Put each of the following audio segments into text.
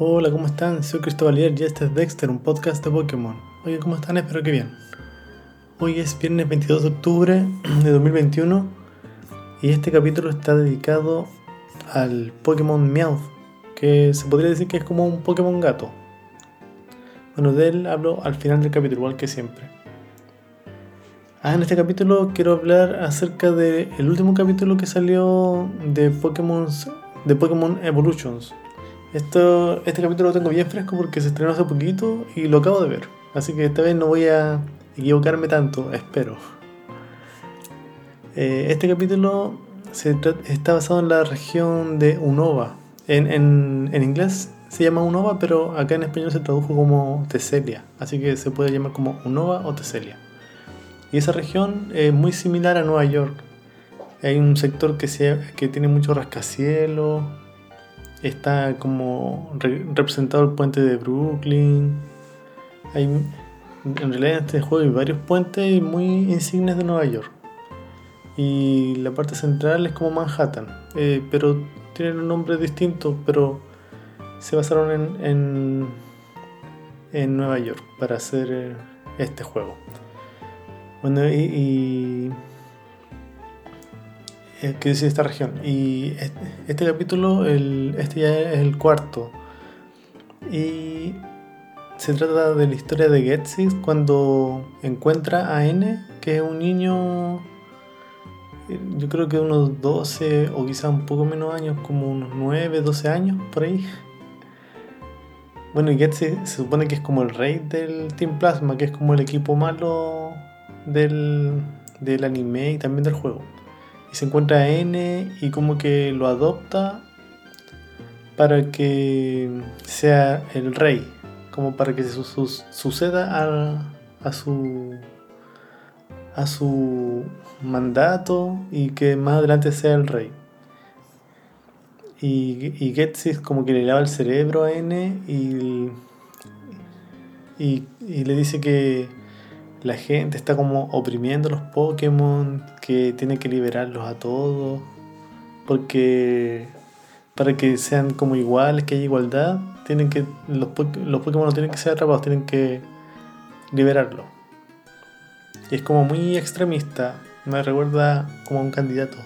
Hola, ¿cómo están? Soy Cristóbal y este es Dexter, un podcast de Pokémon. Oye, ¿cómo están? Espero que bien. Hoy es viernes 22 de octubre de 2021 y este capítulo está dedicado al Pokémon Meowth, que se podría decir que es como un Pokémon gato. Bueno, de él hablo al final del capítulo, igual que siempre. Ah, en este capítulo quiero hablar acerca del último capítulo que salió de Pokémon, de Pokémon Evolutions, esto, este capítulo lo tengo bien fresco porque se estrenó hace poquito y lo acabo de ver. Así que esta vez no voy a equivocarme tanto, espero. Eh, este capítulo está basado en la región de Unova. En, inglés se llama Unova, pero acá en español se tradujo como Teselia. Así que se puede llamar como Unova o Teselia. Y esa región es muy similar a Nueva York. Hay un sector que, se, que tiene mucho rascacielos está como representado el puente de Brooklyn. Hay, en realidad en este juego hay varios puentes muy insignes de Nueva York. Y la parte central es como Manhattan, eh, pero tienen un nombre distinto, pero se basaron en, en, Nueva York para hacer eh, este juego. Bueno, y eh, que dice esta región. Y este, capítulo, este ya es el cuarto. Y se trata de la historia de Getsis cuando encuentra a N, que es un niño, yo creo que unos 12 o quizá un poco menos años, como unos 9, 12 años por ahí. Bueno, y Getsis se supone que es como el rey del Team Plasma, que es como el equipo malo del, del anime y también del juego y se encuentra a N y como que lo adopta para que sea el rey, como para que suceda a, a, su a su mandato y que más adelante sea el rey. Y, y Getsis como que le lava el cerebro a N y, y le dice que la gente está como oprimiendo a los Pokémon, que tiene que liberarlos a todos, porque para que sean como iguales, que haya igualdad, tienen que los, los Pokémon no tienen que ser atrapados, tienen que liberarlos. Y es como muy extremista, me recuerda como a un candidato.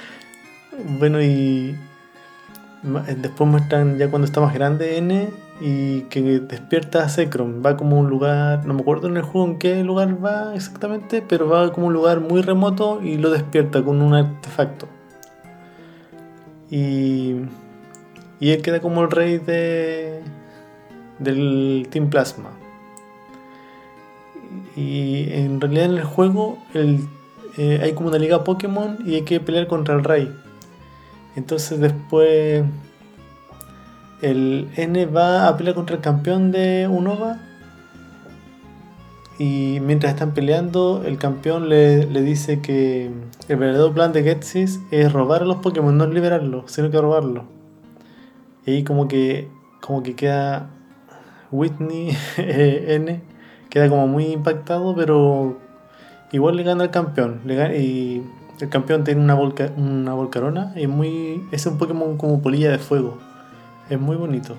bueno, y después muestran ya cuando está más grande N y que despierta a Zekrom. Va como un lugar, no me acuerdo en el juego en qué lugar va exactamente, pero va como un lugar muy remoto y lo despierta con un artefacto. Y, y él queda como el rey de, del Team Plasma. Y en realidad en el juego eh, hay como una liga Pokémon y hay que pelear contra el rey. Entonces después el N va a pelear contra el campeón de Unova. Y mientras están peleando, el campeón le, dice que el verdadero plan de Getsis es robar a los Pokémon, no liberarlos, sino que robarlos. Y ahí como que, como que queda Whitney N, queda como muy impactado, pero igual le gana al campeón. y el campeón tiene una, una volcarona y muy, es un Pokémon como polilla de fuego. Es muy bonito.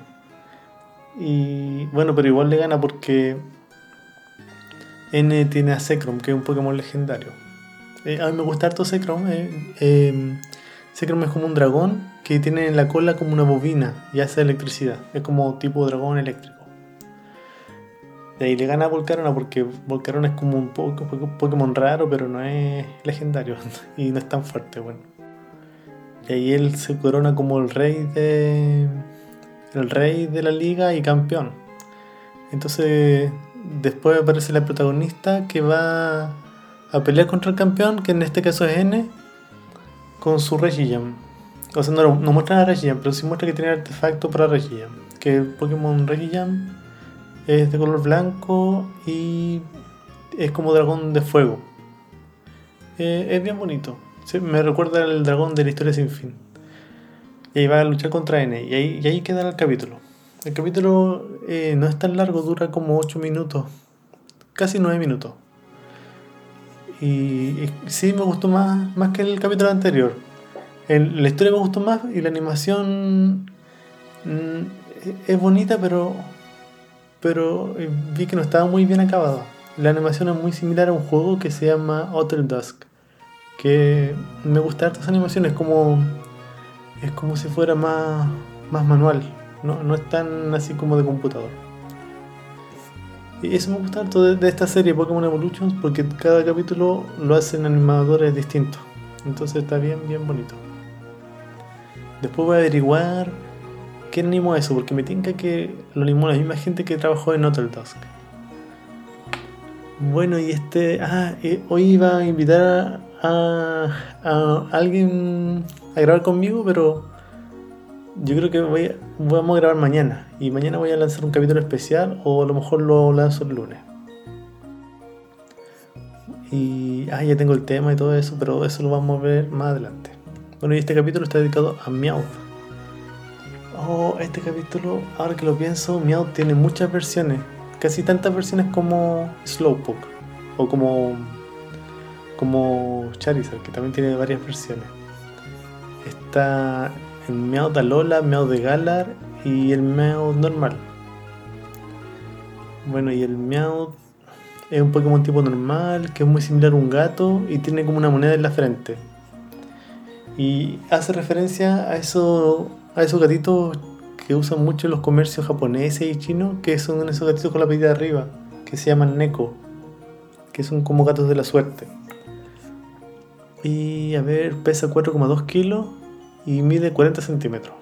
Y bueno, pero igual le gana porque N tiene a Zekrom, que es un Pokémon legendario. Eh, a mí me gusta harto Zekrom. Eh, em, es como un dragón que tiene en la cola como una bobina y hace electricidad. Es como tipo dragón eléctrico. Y ahí le gana a Volcarona porque Volcarona es como un Pokémon raro, pero no es legendario y no es tan fuerte. Bueno. Y ahí él se corona como el rey de el rey de la liga y campeón. Entonces, después aparece la protagonista que va a pelear contra el campeón, que en este caso es N, con su Regigem. O sea, no, no muestra a Regigem, pero sí muestra que tiene artefacto para Regigem. Que el Pokémon Regigem es de color blanco y es como dragón de fuego. Eh, es bien bonito. me recuerda al dragón de la historia sin fin. Y ahí va a luchar contra N. Y ahí, y ahí queda el capítulo. El capítulo eh, no es tan largo, dura como 8 minutos. Casi 9 minutos. Y, sí me gustó más, más que el capítulo anterior. la historia me gustó más y la animación mm, es bonita, pero, pero vi que no estaba muy bien acabada. La animación es muy similar a un juego que se llama Hotel Dusk, que me gusta estas animaciones, como, es como si fuera más, más manual, no, no es tan así como de computador. Y eso me gusta harto de, esta serie Pokémon Evolutions porque cada capítulo lo hacen animadores distintos. Entonces está bien, bien bonito. Después voy a averiguar quién animó eso, porque me tinca que lo animó la misma gente que trabajó en Hotel Dusk. Bueno, y este. Ah, eh, hoy iba a invitar a, a, alguien a grabar conmigo, pero yo creo que voy, vamos a grabar mañana. Y mañana voy a lanzar un capítulo especial, o a lo mejor lo lanzo el lunes. Y. Ah, ya tengo el tema y todo eso, pero eso lo vamos a ver más adelante. Bueno, y este capítulo está dedicado a Meowth. Oh, este capítulo, ahora que lo pienso, Meowth tiene muchas versiones casi tantas versiones como Slowpoke o como como Charizard, que también tiene varias versiones. Está el Meowth de Alola, Meowth de Galar y el Meowth normal. Bueno, y el Meowth es un Pokémon tipo normal, que es muy similar a un gato y tiene como una moneda en la frente. Y hace referencia a, eso, a esos gatitos que usan mucho los comercios japoneses y chinos, que son esos gatitos con la pedida de arriba, que se llaman neko, que son como gatos de la suerte. Y a ver, pesa 4,2 kilos y mide 40 centímetros.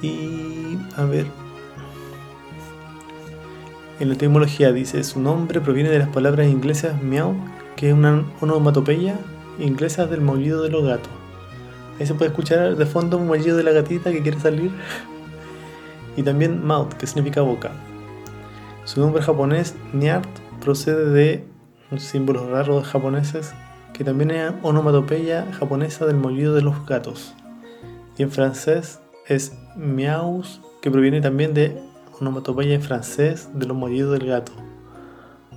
Y a ver, en la etimología dice, su nombre proviene de las palabras inglesas meow, que es una onomatopeya inglesa del maullido de los gatos. Ahí se puede escuchar de fondo un de la gatita que quiere salir. Y también mouth, que significa boca. Su nombre japonés, Nyart, procede de un símbolo raro de japoneses, que también es onomatopeya japonesa del maullido de los gatos. Y en francés es miaus, que proviene también de onomatopeya en francés de los maullidos del gato.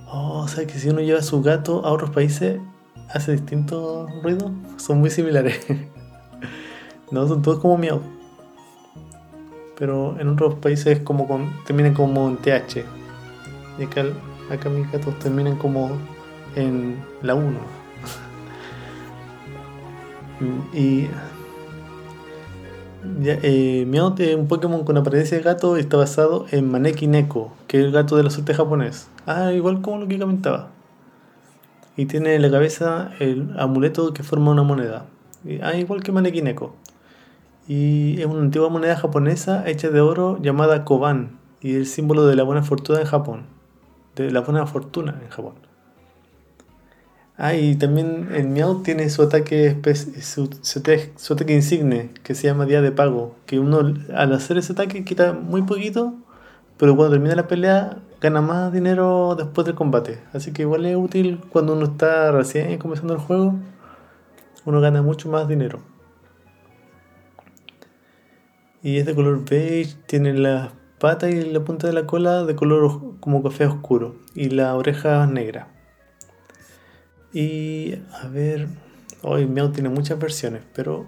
Oh, o sea que si uno lleva su gato a otros países, hace distintos ruidos, son muy similares. No, son todos como miau. Pero en otros países como con, terminan como en TH. Y acá, acá mis gatos terminan como en la 1. y eh, es un Pokémon con apariencia de gato y está basado en Maneki Neko, que es el gato de la suerte japonés. Ah, igual como lo que comentaba. Y tiene en la cabeza el amuleto que forma una moneda. Ah, igual que Maneki Neko y es una antigua moneda japonesa hecha de oro llamada koban y el símbolo de la buena fortuna en Japón, de la buena fortuna en Japón. Ah, y también el Miao tiene su ataque, su, su, ataque insigne, que se llama Día de Pago, que uno al hacer ese ataque quita muy poquito, pero cuando termina la pelea gana más dinero después del combate. Así que igual es útil cuando uno está recién comenzando el juego, uno gana mucho más dinero. Y es de color beige, tiene las patas y la punta de la cola de color como café oscuro y la oreja negra. Y a ver, hoy Meow tiene muchas versiones, pero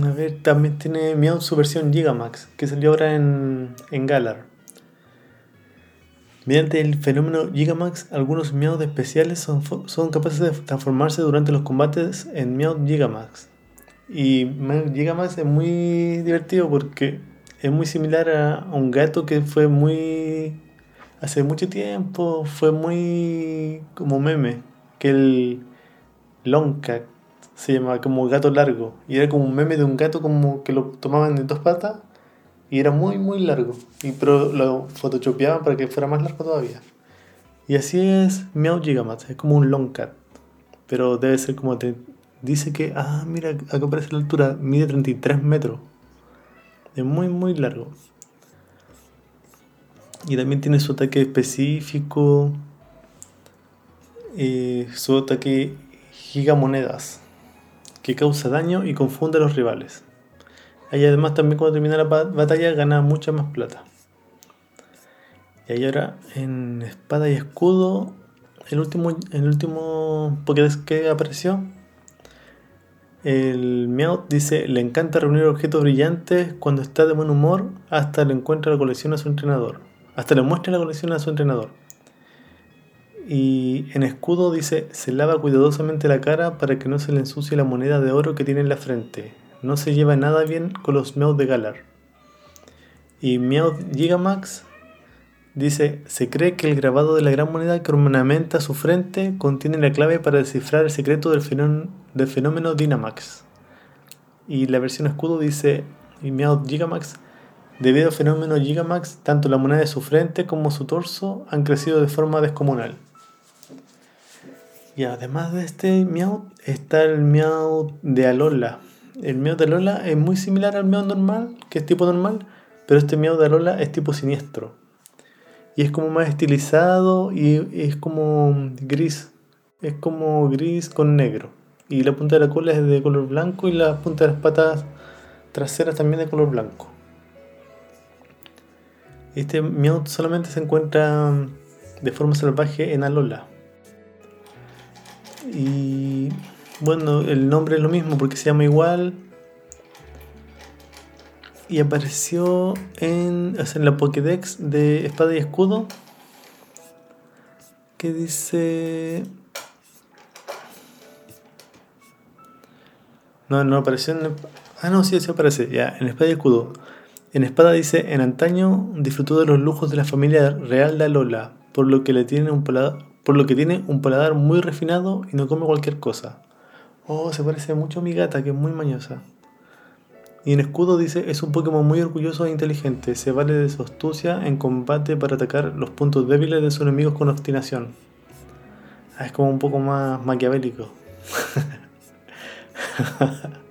a ver, también tiene Meow su versión Gigamax, que salió ahora en, en Galar. Mediante el fenómeno Gigamax, algunos Meow especiales son, son capaces de transformarse durante los combates en Meow Gigamax. Y Gigamax es muy divertido porque es muy similar a un gato que fue muy. Hace mucho tiempo fue muy como meme. Que el Longcat se llama como gato largo. Y era como un meme de un gato como que lo tomaban de dos patas. Y era muy, muy largo. Y pero lo photoshopeaban para que fuera más largo todavía. Y así es Meow Gigamax. Es como un Longcat. Pero debe ser como dice que, ah, mira, acá aparece la altura, mide 33 metros. Es muy, muy largo. Y también tiene su ataque específico, eh, su ataque gigamonedas, que causa daño y confunde a los rivales. Y además también cuando termina la batalla gana mucha más plata. Y ahí ahora en espada y escudo, el último, el último Pokédex que apareció El Meowth dice, le encanta reunir objetos brillantes cuando está de buen humor hasta le encuentra la colección a su entrenador. Hasta le muestra la colección a su entrenador. Y en escudo dice, se lava cuidadosamente la cara para que no se le ensucie la moneda de oro que tiene en la frente. No se lleva nada bien con los Meowth de Galar. Y Meowth Gigamax dice, se cree que el grabado de la gran moneda que ornamenta su frente contiene la clave para descifrar el secreto del fenómeno Dynamax. Y la versión escudo dice Meowth Gigamax. Debido al fenómeno Gigamax, tanto la moneda de su frente como su torso han crecido de forma descomunal. Y además de este Meowth, está el Meowth de Alola. El Meowth de Alola es muy similar al Meowth normal, que es tipo normal, pero este Meowth de Alola es tipo siniestro. Y es como más estilizado y es como gris. Es como gris con negro y la punta de la cola es de color blanco y la punta de las patas traseras también de color blanco. Este Meowth solamente se encuentra de forma salvaje en Alola. Y bueno, el nombre es lo mismo porque se llama igual. Y apareció en, en la Pokédex de Espada y Escudo. Que dice No, no apareció en... Ah, no, sí, sí aparece. Ya, en Espada y Escudo. En Espada dice, en antaño disfrutó de los lujos de la familia real de Alola, por lo que, le tiene un por lo que tiene un paladar muy refinado y no come cualquier cosa. Oh, se parece mucho a mi gata, que es muy mañosa. Y en escudo dice, es un Pokémon muy orgulloso e inteligente, se vale de su astucia en combate para atacar los puntos débiles de sus enemigos con obstinación. Ah, es como un poco más maquiavélico.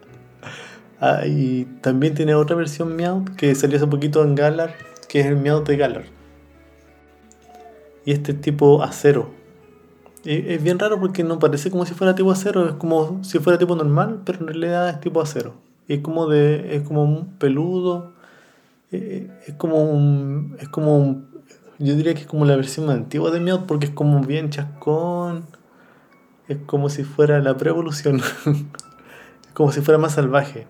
ah, y también tiene otra versión Meowth que salió hace poquito en Galar, que es el Meowth de Galar. Y este tipo acero. es bien raro porque no parece como si fuera tipo acero, es como si fuera tipo normal, pero en realidad es tipo acero. Y es como de. es como un peludo. Eh, es como un. es como. Yo diría que es como la versión más antigua de Meowth porque es como bien chascón. Es como si fuera la pre-evolución. como si fuera más salvaje.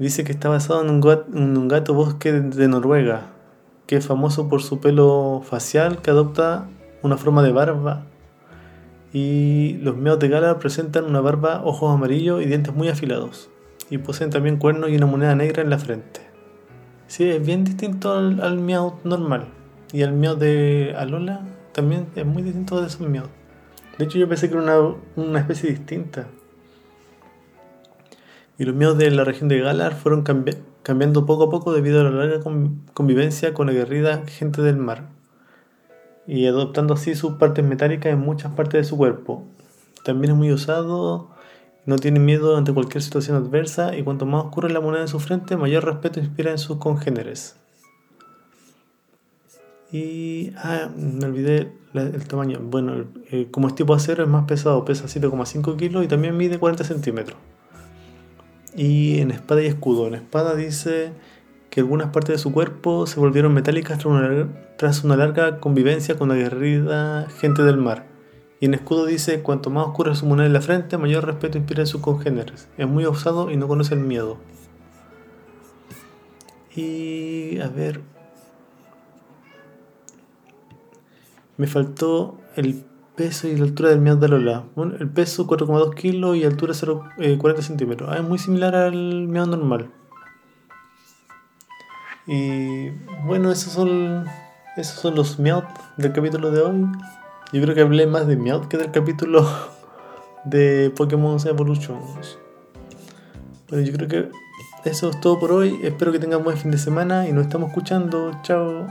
Dice que está basado en un, gato, bosque de, Noruega, que es famoso por su pelo facial que adopta una forma de barba. Y los meos de gala presentan una barba, ojos amarillos y dientes muy afilados. Y poseen también cuernos y una moneda negra en la frente. Sí, es bien distinto al, al miau normal. Y al miau de Alola también es muy distinto de esos miau. De hecho, yo pensé que era una, una especie distinta y los miedos de la región de Galar fueron cambiando poco a poco debido a la larga convivencia con la guerrida gente del mar, y adoptando así sus partes metálicas en muchas partes de su cuerpo. También es muy usado, no tiene miedo ante cualquier situación adversa, y cuanto más oscura la moneda en su frente, mayor respeto inspira en sus congéneres. Y. Ah, me olvidé el tamaño. Bueno, eh, como es tipo acero, es más pesado, pesa 7,5 kilos y también mide 40 centímetros. Y en espada y escudo. En espada dice que algunas partes de su cuerpo se volvieron metálicas tras una, larga convivencia con la guerrida gente del mar. Y en escudo dice, cuanto más oscura su moneda en la frente, mayor respeto inspira en sus congéneres. Es muy osado y no conoce el miedo. Y a ver... Me faltó el peso y la altura del Meowth de Lola. Bueno, el peso 4,2 kilos y altura 0, 40 eh, centímetros. Ah, es muy similar al Meowth normal. Y bueno, esos son, esos son los Meowth del capítulo de hoy. Yo creo que hablé más de Meowth que del capítulo de Pokémon Evolutions. Bueno, yo creo que eso es todo por hoy. Espero que tengan buen fin de semana y nos estamos escuchando. Chao.